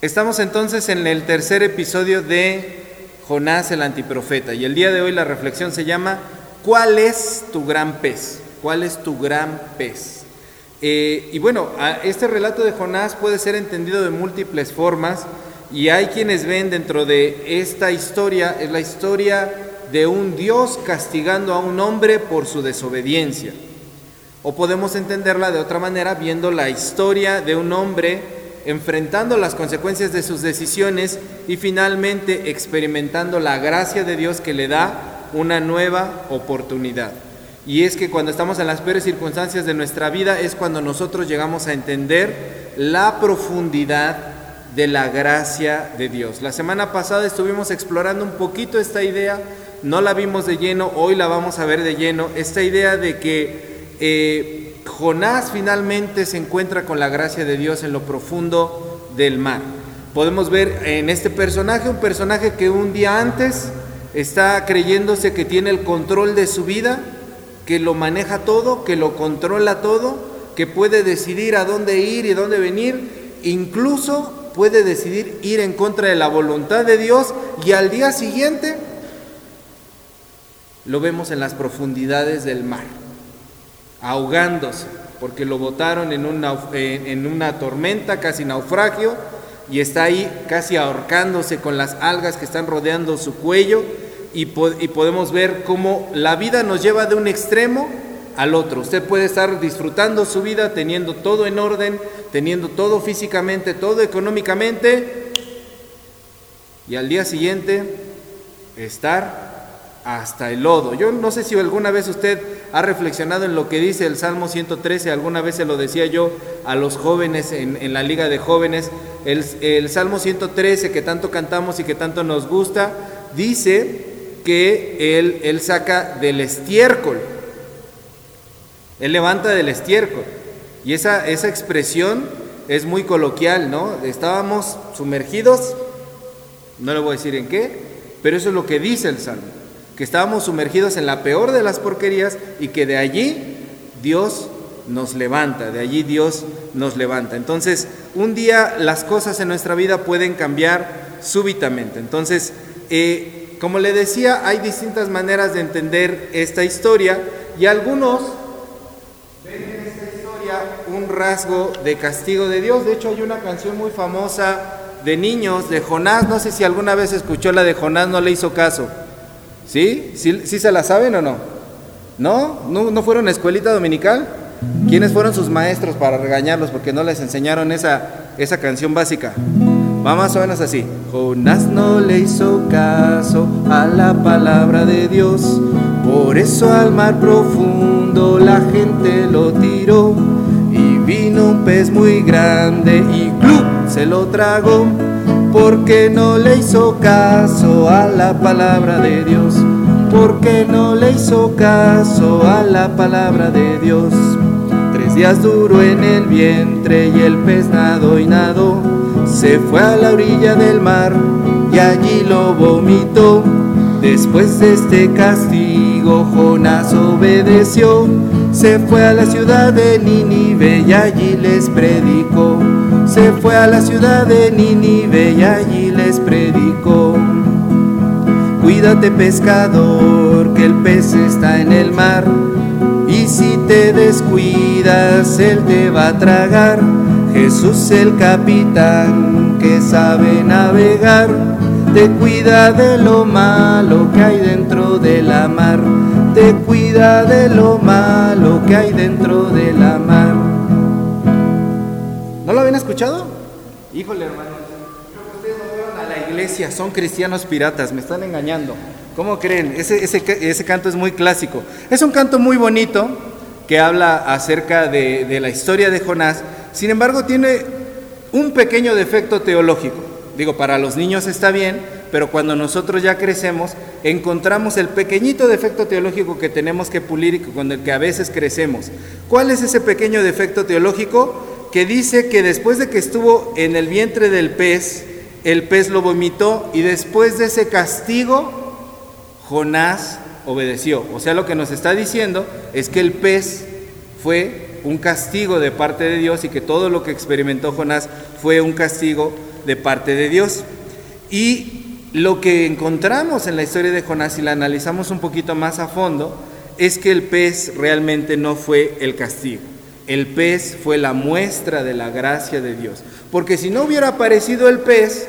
Estamos entonces en el tercer episodio de Jonás el antiprofeta y el día de hoy la reflexión se llama ¿Cuál es tu gran pez? ¿Cuál es tu gran pez? Eh, y bueno, este relato de Jonás puede ser entendido de múltiples formas y hay quienes ven dentro de esta historia, es la historia de un Dios castigando a un hombre por su desobediencia. O podemos entenderla de otra manera viendo la historia de un hombre enfrentando las consecuencias de sus decisiones y finalmente experimentando la gracia de Dios que le da una nueva oportunidad. Y es que cuando estamos en las peores circunstancias de nuestra vida es cuando nosotros llegamos a entender la profundidad de la gracia de Dios. La semana pasada estuvimos explorando un poquito esta idea, no la vimos de lleno, hoy la vamos a ver de lleno, esta idea de que eh, Jonás finalmente se encuentra con la gracia de Dios en lo profundo del mar. Podemos ver en este personaje un personaje que un día antes está creyéndose que tiene el control de su vida, que lo maneja todo, que lo controla todo, que puede decidir a dónde ir y dónde venir, incluso puede decidir ir en contra de la voluntad de Dios y al día siguiente lo vemos en las profundidades del mar ahogándose, porque lo botaron en una, en una tormenta, casi naufragio, y está ahí casi ahorcándose con las algas que están rodeando su cuello, y, y podemos ver cómo la vida nos lleva de un extremo al otro. Usted puede estar disfrutando su vida, teniendo todo en orden, teniendo todo físicamente, todo económicamente, y al día siguiente estar hasta el lodo. Yo no sé si alguna vez usted ha reflexionado en lo que dice el Salmo 113, alguna vez se lo decía yo a los jóvenes en, la Liga de Jóvenes, el, Salmo 113 que tanto cantamos y que tanto nos gusta, dice que él, saca del estiércol, él levanta del estiércol. Y esa, esa expresión es muy coloquial, ¿no? Estábamos sumergidos, no le voy a decir en qué, pero eso es lo que dice el Salmo que estábamos sumergidos en la peor de las porquerías y que de allí Dios nos levanta, de allí Dios nos levanta. Entonces, un día las cosas en nuestra vida pueden cambiar súbitamente. Entonces, eh, como le decía, hay distintas maneras de entender esta historia y algunos ven en esta historia un rasgo de castigo de Dios. De hecho, hay una canción muy famosa de niños de Jonás, no sé si alguna vez escuchó la de Jonás, no le hizo caso. ¿Sí? ¿Sí, se la saben o no? ¿No? ¿No, fueron a escuelita dominical? ¿Quiénes fueron sus maestros para regañarlos porque no les enseñaron esa, esa canción básica? Va más o así. Jonás no le hizo caso a la palabra de Dios, por eso al mar profundo la gente lo tiró y vino un pez muy grande y ¡club! se lo tragó porque no le hizo caso a la palabra de Dios, porque no le hizo caso a la palabra de Dios. Tres días duró en el vientre y el pez nadó y nadó, se fue a la orilla del mar y allí lo vomitó. Después de este castigo, Jonás obedeció, se fue a la ciudad de Nínive y allí les predicó se fue a la ciudad de Nínive y allí les predicó. Cuídate pescador, que el pez está en el mar, y si te descuidas, él te va a tragar. Jesús el capitán que sabe navegar, te cuida de lo malo que hay dentro de la mar, te cuida de lo malo que hay dentro de la mar. ¿No lo habían escuchado? Híjole, hermano. Creo que ustedes no fueron a la iglesia, son cristianos piratas, me están engañando. ¿Cómo creen? Ese canto es muy clásico. Es un canto muy bonito que habla acerca de, de la historia de Jonás. Sin embargo, tiene un pequeño defecto teológico. Digo, para los niños está bien, pero cuando nosotros ya crecemos, encontramos el pequeñito defecto teológico que tenemos que pulir y con el que a veces crecemos. ¿Cuál es ese pequeño defecto teológico? Que dice que después de que estuvo en el vientre del pez, el pez lo vomitó y después de ese castigo, Jonás obedeció. O sea, lo que nos está diciendo es que el pez fue un castigo de parte de Dios y que todo lo que experimentó Jonás fue un castigo de parte de Dios. Y lo que encontramos en la historia de Jonás, si la analizamos un poquito más a fondo, es que el pez realmente no fue el castigo. El pez fue la muestra de la gracia de Dios. Porque si no hubiera aparecido el pez,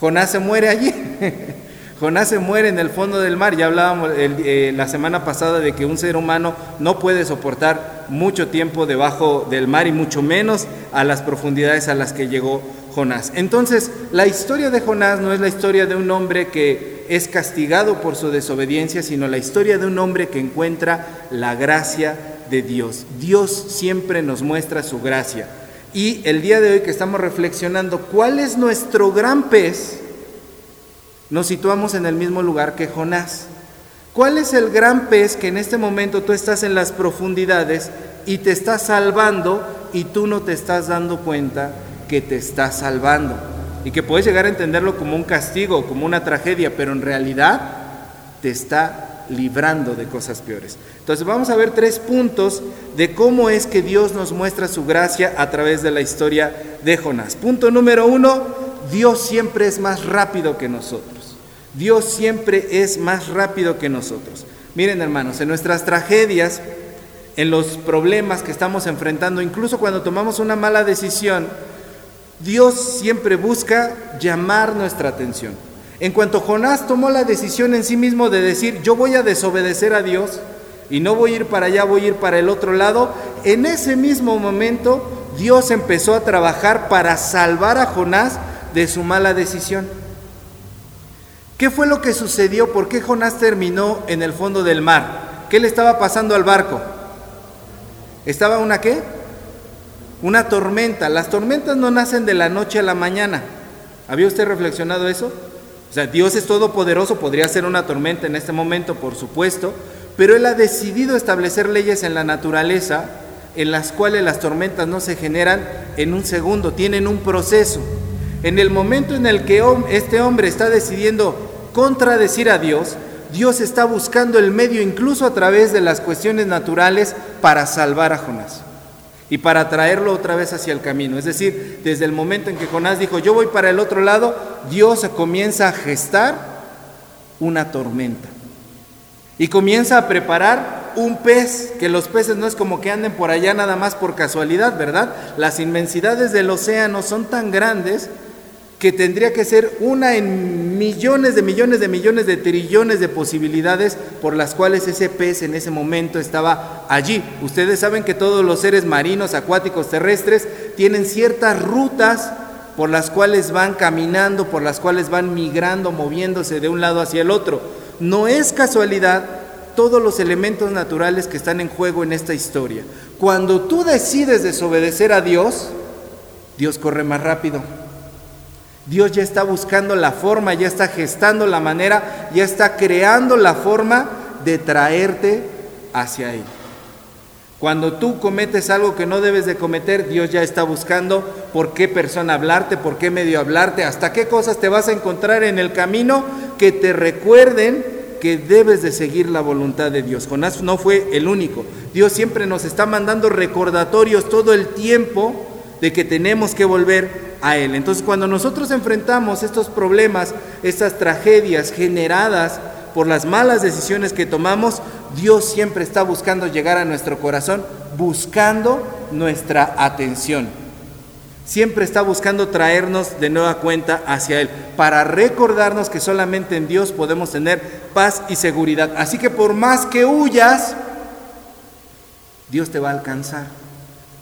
Jonás se muere allí. Jonás se muere en el fondo del mar. Ya hablábamos eh, la semana pasada de que un ser humano no puede soportar mucho tiempo debajo del mar y mucho menos a las profundidades a las que llegó Jonás. Entonces, la historia de Jonás no es la historia de un hombre que es castigado por su desobediencia, sino la historia de un hombre que encuentra la gracia de Dios. Dios siempre nos muestra su gracia. Y el día de hoy que estamos reflexionando cuál es nuestro gran pez, nos situamos en el mismo lugar que Jonás. ¿Cuál es el gran pez que en este momento tú estás en las profundidades y te está salvando y tú no te estás dando cuenta que te está salvando? Y que puedes llegar a entenderlo como un castigo, como una tragedia, pero en realidad te está librando de cosas peores. Entonces vamos a ver tres puntos de cómo es que Dios nos muestra su gracia a través de la historia de Jonás. Punto número uno, Dios siempre es más rápido que nosotros. Dios siempre es más rápido que nosotros. Miren hermanos, en nuestras tragedias, en los problemas que estamos enfrentando, incluso cuando tomamos una mala decisión, Dios siempre busca llamar nuestra atención. En cuanto Jonás tomó la decisión en sí mismo de decir, yo voy a desobedecer a Dios y no voy a ir para allá, voy a ir para el otro lado, en ese mismo momento Dios empezó a trabajar para salvar a Jonás de su mala decisión. ¿Qué fue lo que sucedió? ¿Por qué Jonás terminó en el fondo del mar? ¿Qué le estaba pasando al barco? ¿Estaba una qué? Una tormenta. Las tormentas no nacen de la noche a la mañana. ¿Había usted reflexionado eso? O sea, Dios es todopoderoso, podría ser una tormenta en este momento, por supuesto, pero Él ha decidido establecer leyes en la naturaleza en las cuales las tormentas no se generan en un segundo, tienen un proceso. En el momento en el que este hombre está decidiendo contradecir a Dios, Dios está buscando el medio incluso a través de las cuestiones naturales para salvar a Jonás y para traerlo otra vez hacia el camino. Es decir, desde el momento en que Jonás dijo, yo voy para el otro lado, Dios comienza a gestar una tormenta. Y comienza a preparar un pez, que los peces no es como que anden por allá nada más por casualidad, ¿verdad? Las inmensidades del océano son tan grandes que tendría que ser una en millones de millones de millones de trillones de posibilidades por las cuales ese pez en ese momento estaba allí. Ustedes saben que todos los seres marinos, acuáticos, terrestres tienen ciertas rutas por las cuales van caminando, por las cuales van migrando, moviéndose de un lado hacia el otro. No es casualidad todos los elementos naturales que están en juego en esta historia. Cuando tú decides desobedecer a Dios, Dios corre más rápido. Dios ya está buscando la forma, ya está gestando la manera, ya está creando la forma de traerte hacia Él. Cuando tú cometes algo que no debes de cometer, Dios ya está buscando por qué persona hablarte, por qué medio hablarte, hasta qué cosas te vas a encontrar en el camino que te recuerden que debes de seguir la voluntad de Dios. Jonás no fue el único. Dios siempre nos está mandando recordatorios todo el tiempo de que tenemos que volver a Él. Entonces cuando nosotros enfrentamos estos problemas, estas tragedias generadas por las malas decisiones que tomamos, Dios siempre está buscando llegar a nuestro corazón, buscando nuestra atención. Siempre está buscando traernos de nueva cuenta hacia Él, para recordarnos que solamente en Dios podemos tener paz y seguridad. Así que por más que huyas, Dios te va a alcanzar.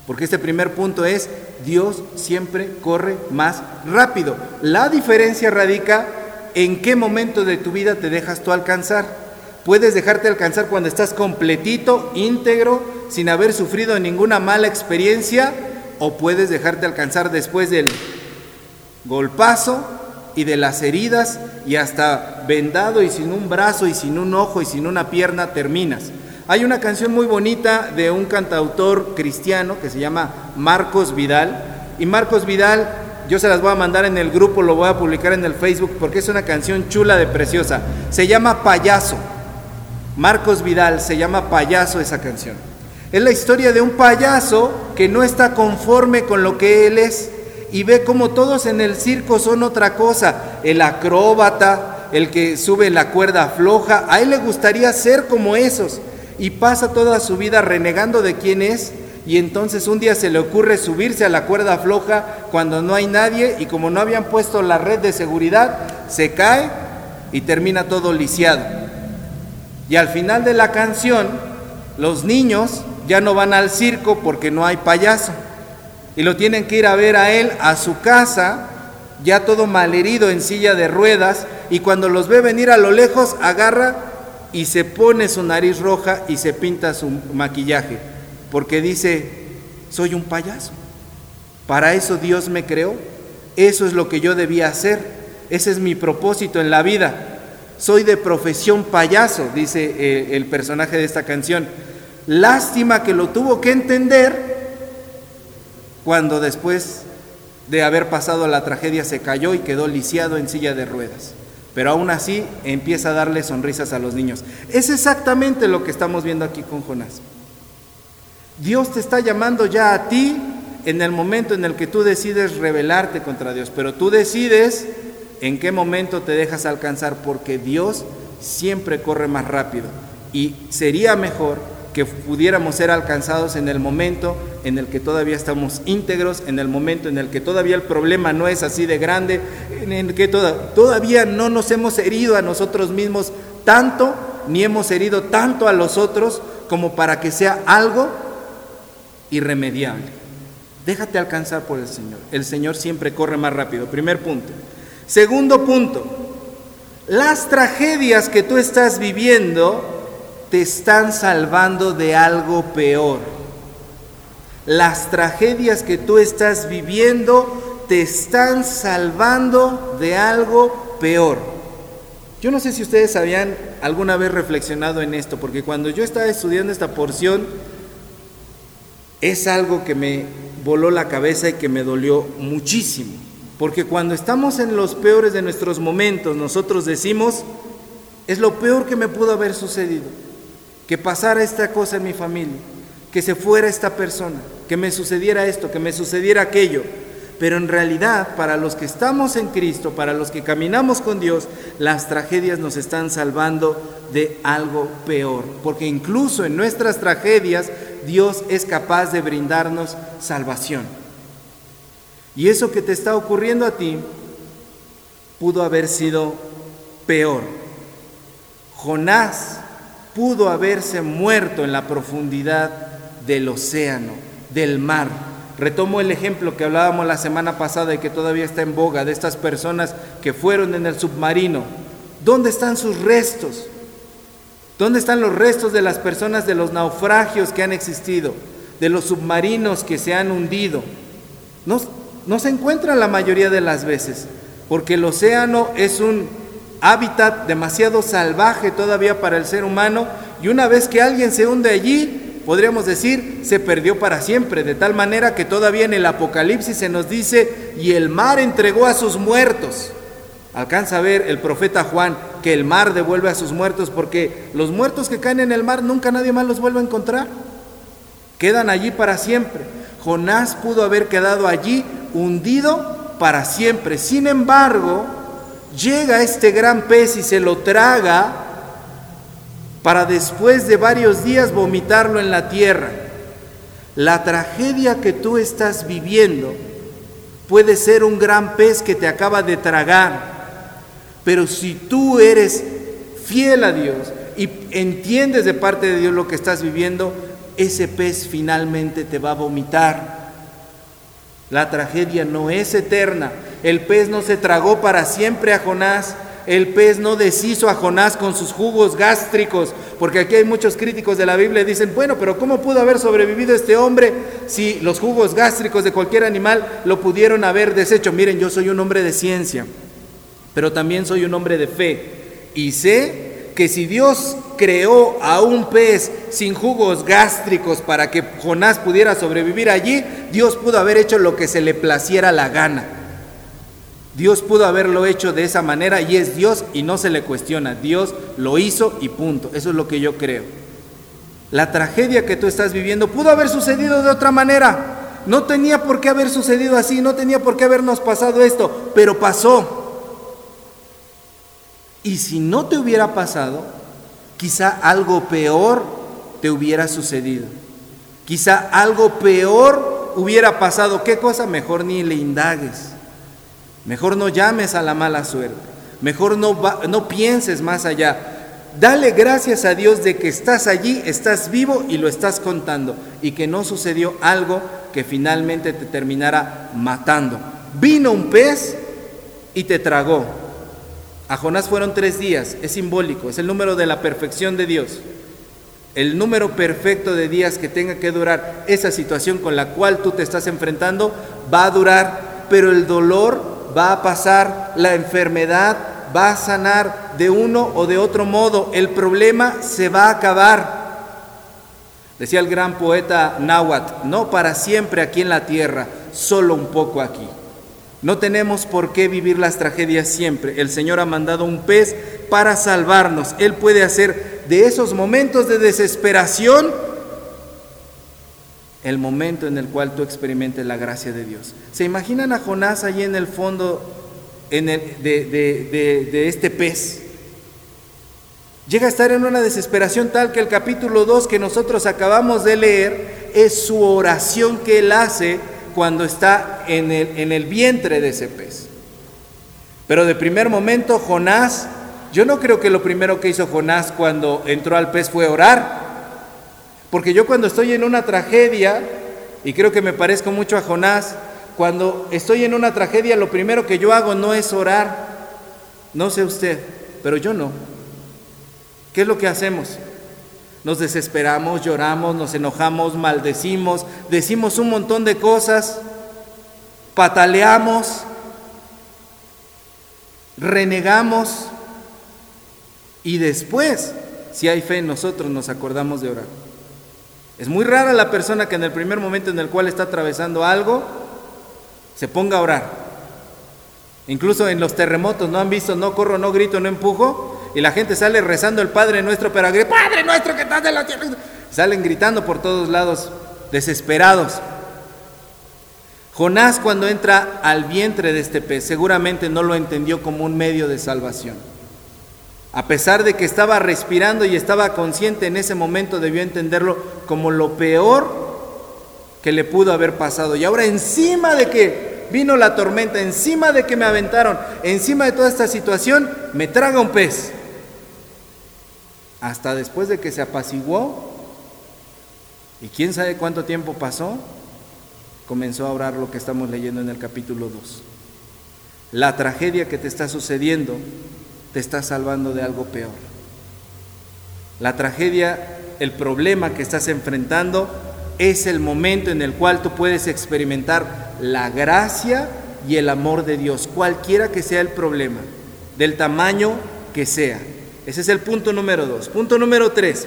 Porque este primer punto es, Dios siempre corre más rápido. La diferencia radica en qué momento de tu vida te dejas tú alcanzar. Puedes dejarte alcanzar cuando estás completito, íntegro, sin haber sufrido ninguna mala experiencia, o puedes dejarte alcanzar después del golpazo y de las heridas y hasta vendado y sin un brazo y sin un ojo y sin una pierna terminas. Hay una canción muy bonita de un cantautor cristiano que se llama Marcos Vidal. Y Marcos Vidal, yo se las voy a mandar en el grupo, lo voy a publicar en el Facebook porque es una canción chula de preciosa. Se llama Payaso. Marcos Vidal se llama Payaso esa canción. Es la historia de un payaso que no está conforme con lo que él es y ve como todos en el circo son otra cosa. El acróbata, el que sube la cuerda floja, a él le gustaría ser como esos. Y pasa toda su vida renegando de quién es. Y entonces un día se le ocurre subirse a la cuerda floja cuando no hay nadie y como no habían puesto la red de seguridad, se cae y termina todo lisiado. Y al final de la canción, los niños ya no van al circo porque no hay payaso y lo tienen que ir a ver a él a su casa, ya todo malherido en silla de ruedas, y cuando los ve venir a lo lejos, agarra y se pone su nariz roja y se pinta su maquillaje, porque dice, soy un payaso. Para eso Dios me creó, eso es lo que yo debía hacer, ese es mi propósito en la vida. Soy de profesión payaso, dice eh, el personaje de esta canción. Lástima que lo tuvo que entender cuando después de haber pasado la tragedia se cayó y quedó lisiado en silla de ruedas. Pero aún así empieza a darle sonrisas a los niños. Es exactamente lo que estamos viendo aquí con Jonás. Dios te está llamando ya a ti en el momento en el que tú decides rebelarte contra Dios, pero tú decides en qué momento te dejas alcanzar, porque Dios siempre corre más rápido. Y sería mejor que pudiéramos ser alcanzados en el momento en el que todavía estamos íntegros, en el momento en el que todavía el problema no es así de grande, en el que todavía no nos hemos herido a nosotros mismos tanto, ni hemos herido tanto a los otros como para que sea algo irremediable. Déjate alcanzar por el Señor. El Señor siempre corre más rápido. Primer punto. Segundo punto. Las tragedias que tú estás viviendo te están salvando de algo peor. Las tragedias que tú estás viviendo te están salvando de algo peor. Yo no sé si ustedes habían alguna vez reflexionado en esto, porque cuando yo estaba estudiando esta porción, es algo que me voló la cabeza y que me dolió muchísimo. Porque cuando estamos en los peores de nuestros momentos, nosotros decimos, es lo peor que me pudo haber sucedido que pasara esta cosa en mi familia, que se fuera esta persona, que me sucediera esto, que me sucediera aquello. Pero en realidad, para los que estamos en Cristo, para los que caminamos con Dios, las tragedias nos están salvando de algo peor. Porque incluso en nuestras tragedias, Dios es capaz de brindarnos salvación. Y eso que te está ocurriendo a ti pudo haber sido peor. Jonás pudo haberse muerto en la profundidad del océano, del mar. Retomo el ejemplo que hablábamos la semana pasada y que todavía está en boga de estas personas que fueron en el submarino. ¿Dónde están sus restos? ¿Dónde están los restos de las personas de los naufragios que han existido, de los submarinos que se han hundido? No, no se encuentran la mayoría de las veces, porque el océano es un hábitat demasiado salvaje todavía para el ser humano y una vez que alguien se hunde allí, podríamos decir, se perdió para siempre, de tal manera que todavía en el Apocalipsis se nos dice, y el mar entregó a sus muertos. Alcanza a ver el profeta Juan que el mar devuelve a sus muertos porque los muertos que caen en el mar nunca nadie más los vuelve a encontrar. Quedan allí para siempre. Jonás pudo haber quedado allí hundido para siempre. Sin embargo, llega este gran pez y se lo traga para después de varios días vomitarlo en la tierra. La tragedia que tú estás viviendo puede ser un gran pez que te acaba de tragar, pero si tú eres fiel a Dios y entiendes de parte de Dios lo que estás viviendo, ese pez finalmente te va a vomitar. La tragedia no es eterna, el pez no se tragó para siempre a Jonás. El pez no deshizo a Jonás con sus jugos gástricos, porque aquí hay muchos críticos de la Biblia y dicen, bueno, pero ¿cómo pudo haber sobrevivido este hombre si los jugos gástricos de cualquier animal lo pudieron haber deshecho? Miren, yo soy un hombre de ciencia, pero también soy un hombre de fe y sé que si Dios creó a un pez sin jugos gástricos para que Jonás pudiera sobrevivir allí, Dios pudo haber hecho lo que se le placiera la gana. Dios pudo haberlo hecho de esa manera y es Dios y no se le cuestiona. Dios lo hizo y punto. Eso es lo que yo creo. La tragedia que tú estás viviendo pudo haber sucedido de otra manera. no tenía por qué haber sucedido así, no tenía por qué habernos pasado esto, pero pasó. Y si no te hubiera pasado, quizá algo peor te hubiera sucedido. Quizá algo peor hubiera pasado. ¿Qué cosa? Mejor ni le indagues. Mejor no llames a la mala suerte. Mejor no, no pienses más allá. Dale gracias a Dios de que estás allí, estás vivo y lo estás contando y que no sucedió algo que finalmente te terminara matando. Vino un pez y te tragó. A Jonás fueron tres días, es simbólico, es el número de la perfección de Dios. El número perfecto de días que tenga que durar esa situación con la cual tú te estás enfrentando va a durar, pero el dolor va a pasar, la enfermedad va a sanar de uno o de otro modo, el problema se va a acabar. Decía el gran poeta Nahuatl, no para siempre aquí en la tierra, solo un poco aquí. No tenemos por qué vivir las tragedias siempre. El Señor ha mandado un pez para salvarnos. Él puede hacer de esos momentos de desesperación el momento en el cual tú experimentes la gracia de Dios. ¿Se imaginan a Jonás allí en el fondo de, este pez? Llega a estar en una desesperación tal que el capítulo 2 que nosotros acabamos de leer es su oración que él hace cuando está el, en el vientre de ese pez. Pero de primer momento Jonás, yo no creo que lo primero que hizo Jonás cuando entró al pez fue orar, porque yo cuando estoy en una tragedia, y creo que me parezco mucho a Jonás, cuando estoy en una tragedia lo primero que yo hago no es orar, no sé usted, pero yo no. ¿Qué es lo que hacemos? Nos desesperamos, lloramos, nos enojamos, maldecimos, decimos un montón de cosas, pataleamos, renegamos y después, si hay fe en nosotros, nos acordamos de orar. Es muy rara la persona que en el primer momento en el cual está atravesando algo, se ponga a orar. Incluso en los terremotos, ¿no han visto? No corro, no grito, no empujo y la gente sale rezando el Padre Nuestro, pero Padre Nuestro que estás en la tierra. Salen gritando por todos lados, desesperados. Jonás cuando entra al vientre de este pez seguramente no lo entendió como un medio de salvación. A pesar de que estaba respirando y estaba consciente en ese momento, debió entenderlo como lo peor que le pudo haber pasado. Y ahora encima de que vino la tormenta, encima de que me aventaron, encima de toda esta situación, me traga un pez hasta después de que se apaciguó, y quién sabe cuánto tiempo pasó, comenzó a orar lo que estamos leyendo en el capítulo 2. La tragedia que te está sucediendo te está salvando de algo peor. La tragedia, el problema que estás enfrentando es el momento en el cual tú puedes experimentar la gracia y el amor de Dios, cualquiera que sea el problema, del tamaño que sea. Ese es el punto número dos. Punto número tres.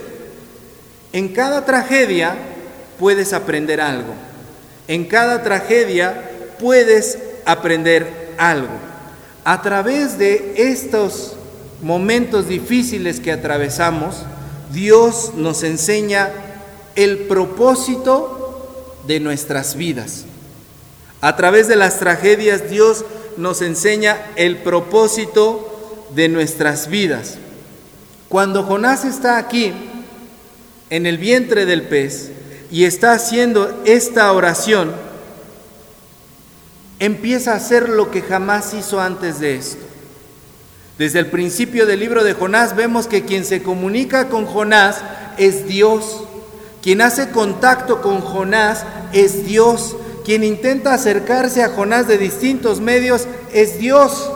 En cada tragedia puedes aprender algo. En cada tragedia puedes aprender algo. A través de estos momentos difíciles que atravesamos, Dios nos enseña el propósito de nuestras vidas. A través de las tragedias Dios nos enseña el propósito de nuestras vidas. Cuando Jonás está aquí, en el vientre del pez, y está haciendo esta oración, empieza a hacer lo que jamás hizo antes de esto. Desde el principio del libro de Jonás vemos que quien se comunica con Jonás es Dios. Quien hace contacto con Jonás es Dios. Quien intenta acercarse a Jonás de distintos medios es Dios.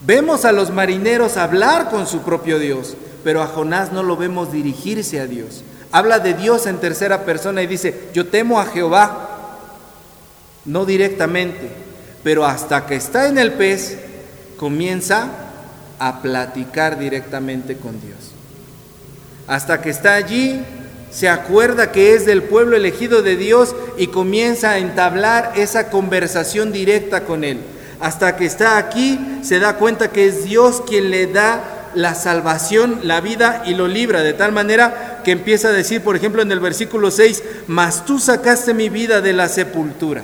Vemos a los marineros hablar con su propio Dios, pero a Jonás no lo vemos dirigirse a Dios. Habla de Dios en tercera persona y dice, yo temo a Jehová. No directamente, pero hasta que está en el pez, comienza a platicar directamente con Dios. Hasta que está allí, se acuerda que es del pueblo elegido de Dios y comienza a entablar esa conversación directa con Él hasta que está aquí, se da cuenta que es Dios quien le da la salvación, la vida y lo libra, de tal manera que empieza a decir, por ejemplo, en el versículo 6, mas tú sacaste mi vida de la sepultura.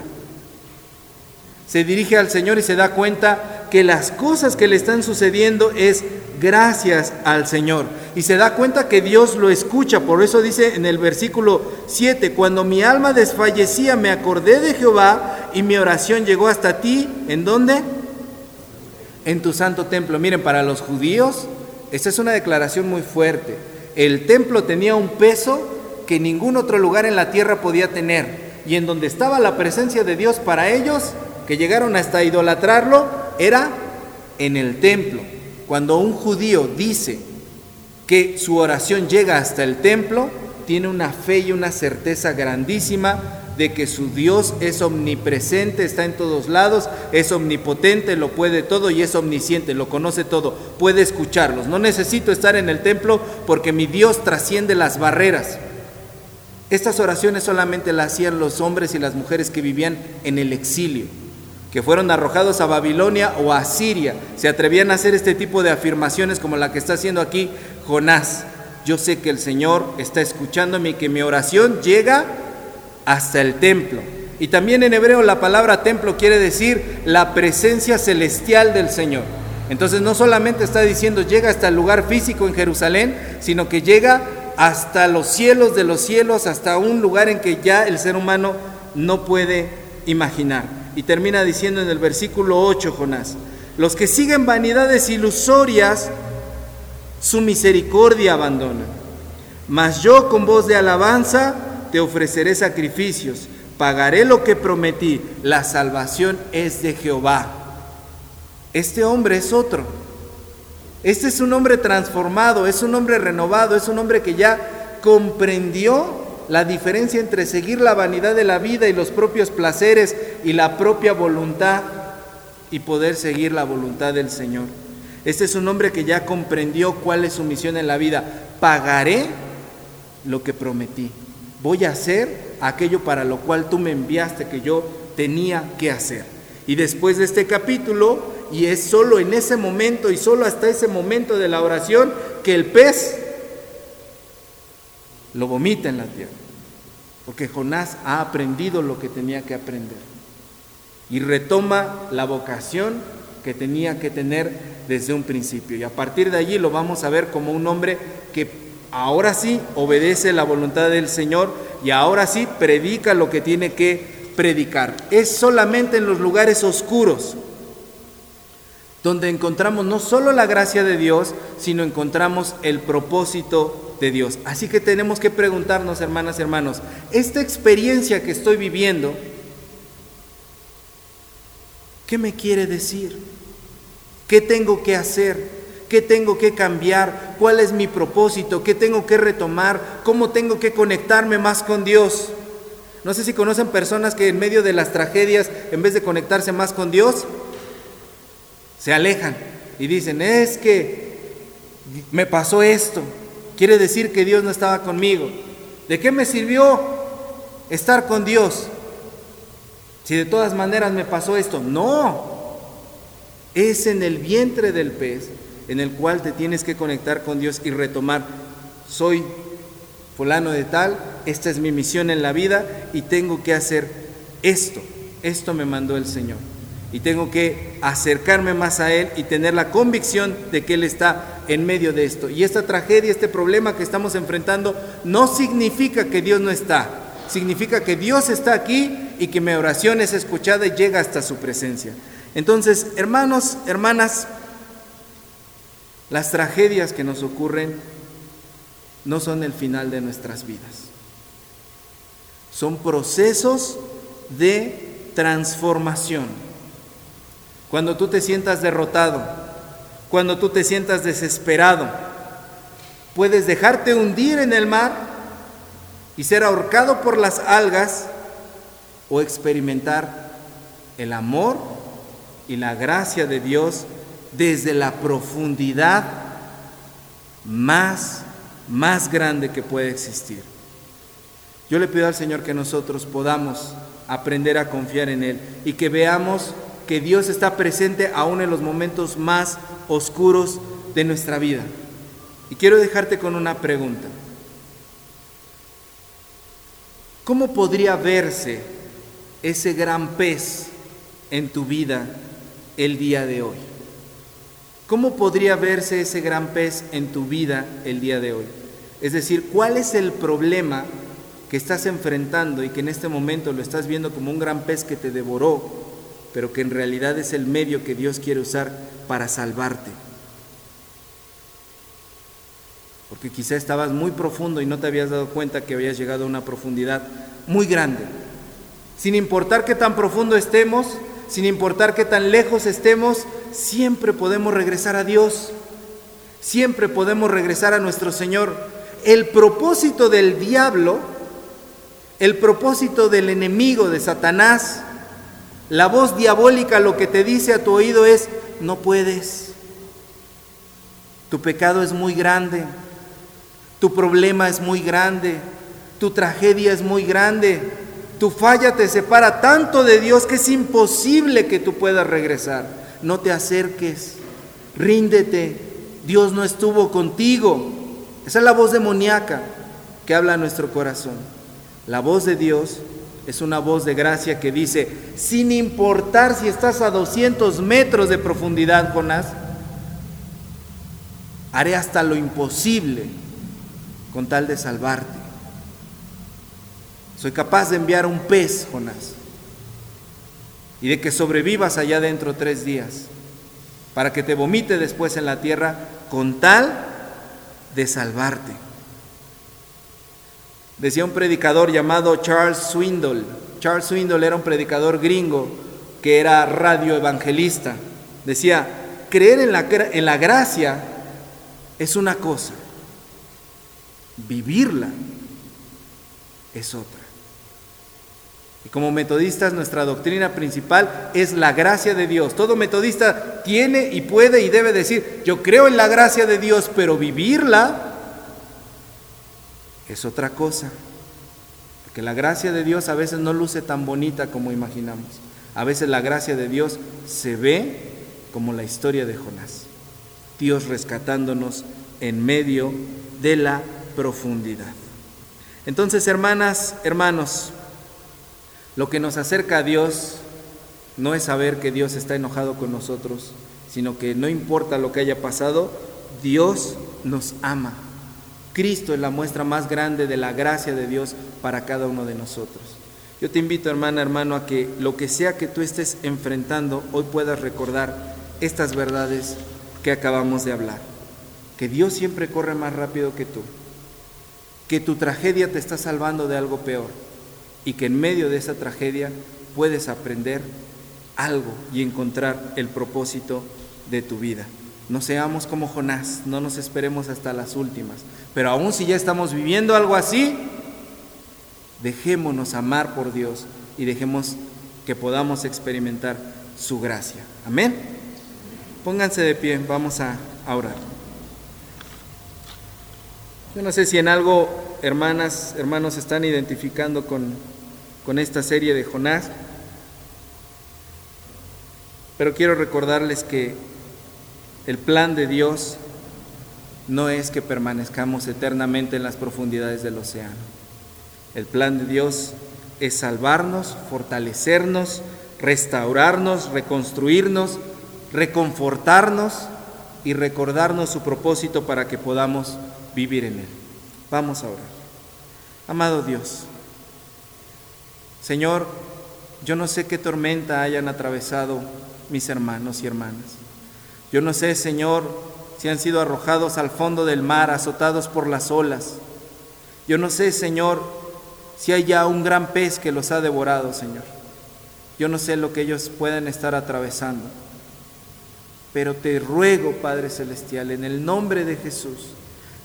Se dirige al Señor y se da cuenta que las cosas que le están sucediendo es gracias al Señor. Y se da cuenta que Dios lo escucha. Por eso dice en el versículo 7, cuando mi alma desfallecía me acordé de Jehová y mi oración llegó hasta ti. ¿En dónde? En tu santo templo. Miren, para los judíos, esta es una declaración muy fuerte. El templo tenía un peso que ningún otro lugar en la tierra podía tener. Y en donde estaba la presencia de Dios para ellos, que llegaron hasta idolatrarlo, era en el templo. Cuando un judío dice que su oración llega hasta el templo, tiene una fe y una certeza grandísima de que su Dios es omnipresente, está en todos lados, es omnipotente, lo puede todo y es omnisciente, lo conoce todo, puede escucharlos. No necesito estar en el templo porque mi Dios trasciende las barreras. Estas oraciones solamente las hacían los hombres y las mujeres que vivían en el exilio que fueron arrojados a Babilonia o a Siria, se atrevían a hacer este tipo de afirmaciones como la que está haciendo aquí Jonás. Yo sé que el Señor está escuchándome y que mi oración llega hasta el templo. Y también en hebreo la palabra templo quiere decir la presencia celestial del Señor. Entonces no solamente está diciendo llega hasta el lugar físico en Jerusalén, sino que llega hasta los cielos de los cielos, hasta un lugar en que ya el ser humano no puede imaginar. Y termina diciendo en el versículo 8 Jonás, los que siguen vanidades ilusorias, su misericordia abandonan. Mas yo con voz de alabanza te ofreceré sacrificios, pagaré lo que prometí, la salvación es de Jehová. Este hombre es otro. Este es un hombre transformado, es un hombre renovado, es un hombre que ya comprendió la diferencia entre seguir la vanidad de la vida y los propios placeres y la propia voluntad y poder seguir la voluntad del Señor. Este es un hombre que ya comprendió cuál es su misión en la vida. Pagaré lo que prometí. Voy a hacer aquello para lo cual tú me enviaste que yo tenía que hacer. Y después de este capítulo, y es solo en ese momento y solo hasta ese momento de la oración que el pez lo vomita en la tierra. Porque Jonás ha aprendido lo que tenía que aprender. Y retoma la vocación que tenía que tener desde un principio. Y a partir de allí lo vamos a ver como un hombre que ahora sí obedece la voluntad del Señor y ahora sí predica lo que tiene que predicar. Es solamente en los lugares oscuros donde encontramos no solo la gracia de Dios, sino encontramos el propósito de Dios. Así que tenemos que preguntarnos, hermanas y hermanos, esta experiencia que estoy viviendo, ¿qué me quiere decir? ¿Qué tengo que hacer? ¿Qué tengo que cambiar? ¿Cuál es mi propósito? ¿Qué tengo que retomar? ¿Cómo tengo que conectarme más con Dios? No sé si conocen personas que en medio de las tragedias, en vez de conectarse más con Dios, se alejan y dicen, es que me pasó esto, Quiere decir que Dios no estaba conmigo. ¿De qué me sirvió estar con Dios? Si de todas maneras me pasó esto. No. Es en el vientre del pez en el cual te tienes que conectar con Dios y retomar. Soy fulano de tal, esta es mi misión en la vida y tengo que hacer esto. Esto me mandó el Señor y tengo que acercarme más a Él y tener la convicción de que Él está en medio de esto. Y esta tragedia, este problema que estamos enfrentando, no significa que Dios no está, significa que Dios está aquí y que mi oración es escuchada y llega hasta su presencia. Entonces, hermanos, hermanas, las tragedias que nos ocurren no son el final de nuestras vidas. Son procesos de transformación cuando tú te sientas derrotado, cuando tú te sientas desesperado, puedes dejarte hundir en el mar y ser ahorcado por las algas o experimentar el amor y la gracia de Dios desde la profundidad más, más grande que puede existir. Yo le pido al Señor que nosotros podamos aprender a confiar en Él y que veamos que Dios está presente aún en los momentos más oscuros de nuestra vida. Y quiero dejarte con una pregunta. ¿Cómo podría verse ese gran pez en tu vida el día de hoy? ¿Cómo podría verse ese gran pez en tu vida el día de hoy? Es decir, ¿cuál es el problema que estás enfrentando y que en este momento lo estás viendo como un gran pez que te devoró, pero que en realidad es el medio que Dios quiere usar para salvarte? Porque quizá estabas muy profundo y no te habías dado cuenta que habías llegado a una profundidad muy grande. Sin importar qué tan profundo estemos, sin importar qué tan lejos estemos, siempre podemos regresar a Dios. Siempre podemos regresar a nuestro Señor. El propósito del diablo el propósito del enemigo, de Satanás, la voz diabólica lo que te dice a tu oído es, no puedes, tu pecado es muy grande, tu problema es muy grande, tu tragedia es muy grande, tu falla te separa tanto de Dios que es imposible que tú puedas regresar. No te acerques, ríndete, Dios no estuvo contigo. Esa es la voz demoníaca que habla a nuestro corazón. La voz de Dios es una voz de gracia que dice, sin importar si estás a 200 metros de profundidad, Jonás, haré hasta lo imposible con tal de salvarte. Soy capaz de enviar un pez, Jonás, y de que sobrevivas allá dentro tres días, para que te vomite después en la tierra con tal de salvarte. Decía un predicador llamado Charles Swindle. Charles Swindle era un predicador gringo que era radioevangelista. Decía, creer en la, en la gracia es una cosa, vivirla es otra. Y como metodistas nuestra doctrina principal es la gracia de Dios. Todo metodista tiene y puede y debe decir, yo creo en la gracia de Dios, pero vivirla es otra cosa. Porque la gracia de Dios a veces no luce tan bonita como imaginamos. A veces la gracia de Dios se ve como la historia de Jonás. Dios rescatándonos en medio de la profundidad. Entonces, hermanas, hermanos, lo que nos acerca a Dios no es saber que Dios está enojado con nosotros, sino que no importa lo que haya pasado, Dios nos ama. Cristo es la muestra más grande de la gracia de Dios para cada uno de nosotros. Yo te invito, hermana, hermano, a que lo que sea que tú estés enfrentando, hoy puedas recordar estas verdades que acabamos de hablar. Que Dios siempre corre más rápido que tú. Que tu tragedia te está salvando de algo peor. Y que en medio de esa tragedia puedes aprender algo y encontrar el propósito de tu vida. No seamos como Jonás, no nos esperemos hasta las últimas. Pero aún si ya estamos viviendo algo así, dejémonos amar por Dios y dejemos que podamos experimentar su gracia. Amén. Pónganse de pie, vamos a, orar. Yo no sé si en algo, hermanas, hermanos, están identificando con, con esta serie de Jonás, pero quiero recordarles que el plan de Dios no es que permanezcamos eternamente en las profundidades del océano. El plan de Dios es salvarnos, fortalecernos, restaurarnos, reconstruirnos, reconfortarnos y recordarnos su propósito para que podamos vivir en él. Vamos a orar. Amado Dios, Señor, yo no sé qué tormenta hayan atravesado mis hermanos y hermanas. Yo no sé, Señor, si han sido arrojados al fondo del mar, azotados por las olas. Yo no sé, Señor, si hay ya un gran pez que los ha devorado, Señor. Yo no sé lo que ellos pueden estar atravesando. Pero te ruego, Padre Celestial, en el nombre de Jesús,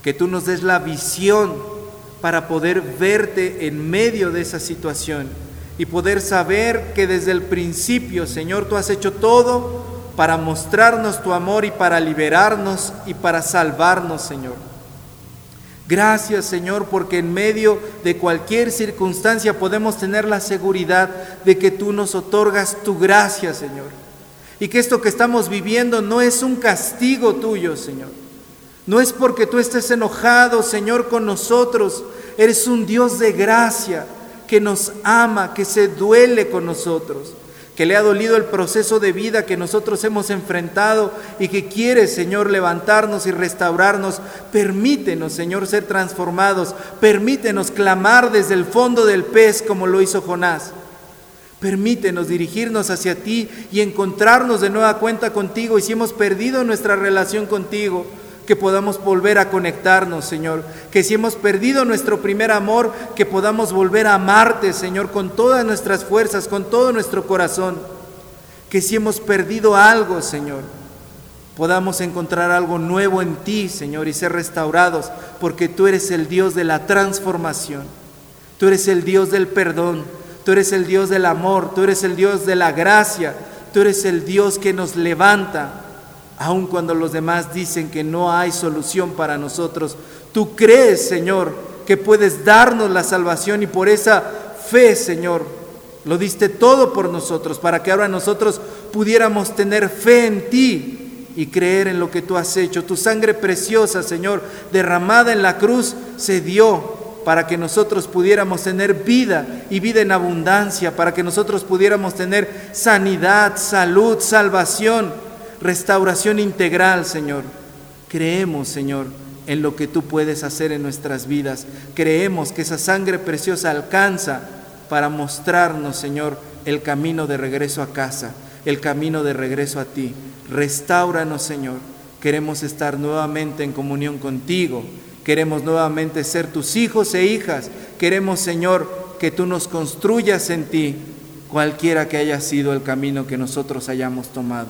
que tú nos des la visión para poder verte en medio de esa situación y poder saber que desde el principio, Señor, tú has hecho todo para mostrarnos tu amor y para liberarnos y para salvarnos, Señor. Gracias, Señor, porque en medio de cualquier circunstancia podemos tener la seguridad de que tú nos otorgas tu gracia, Señor. Y que esto que estamos viviendo no es un castigo tuyo, Señor. No es porque tú estés enojado, Señor, con nosotros. Eres un Dios de gracia que nos ama, que se duele con nosotros, que le ha dolido el proceso de vida que nosotros hemos enfrentado y que quiere, Señor, levantarnos y restaurarnos. Permítenos, Señor, ser transformados. Permítenos clamar desde el fondo del pez como lo hizo Jonás. Permítenos dirigirnos hacia ti y encontrarnos de nueva cuenta contigo y si hemos perdido nuestra relación contigo, que podamos volver a conectarnos, Señor. Que si hemos perdido nuestro primer amor, que podamos volver a amarte, Señor, con todas nuestras fuerzas, con todo nuestro corazón. Que si hemos perdido algo, Señor, podamos encontrar algo nuevo en ti, Señor, y ser restaurados, porque tú eres el Dios de la transformación. Tú eres el Dios del perdón. Tú eres el Dios del amor. Tú eres el Dios de la gracia. Tú eres el Dios que nos levanta aun cuando los demás dicen que no hay solución para nosotros. Tú crees, Señor, que puedes darnos la salvación y por esa fe, Señor, lo diste todo por nosotros, para que ahora nosotros pudiéramos tener fe en ti y creer en lo que tú has hecho. Tu sangre preciosa, Señor, derramada en la cruz, se dio para que nosotros pudiéramos tener vida y vida en abundancia, para que nosotros pudiéramos tener sanidad, salud, salvación restauración integral, Señor. Creemos, Señor, en lo que tú puedes hacer en nuestras vidas. Creemos que esa sangre preciosa alcanza para mostrarnos, Señor, el camino de regreso a casa, el camino de regreso a ti. Restauranos, Señor. Queremos estar nuevamente en comunión contigo. Queremos nuevamente ser tus hijos e hijas. Queremos, Señor, que tú nos construyas en ti, cualquiera que haya sido el camino que nosotros hayamos tomado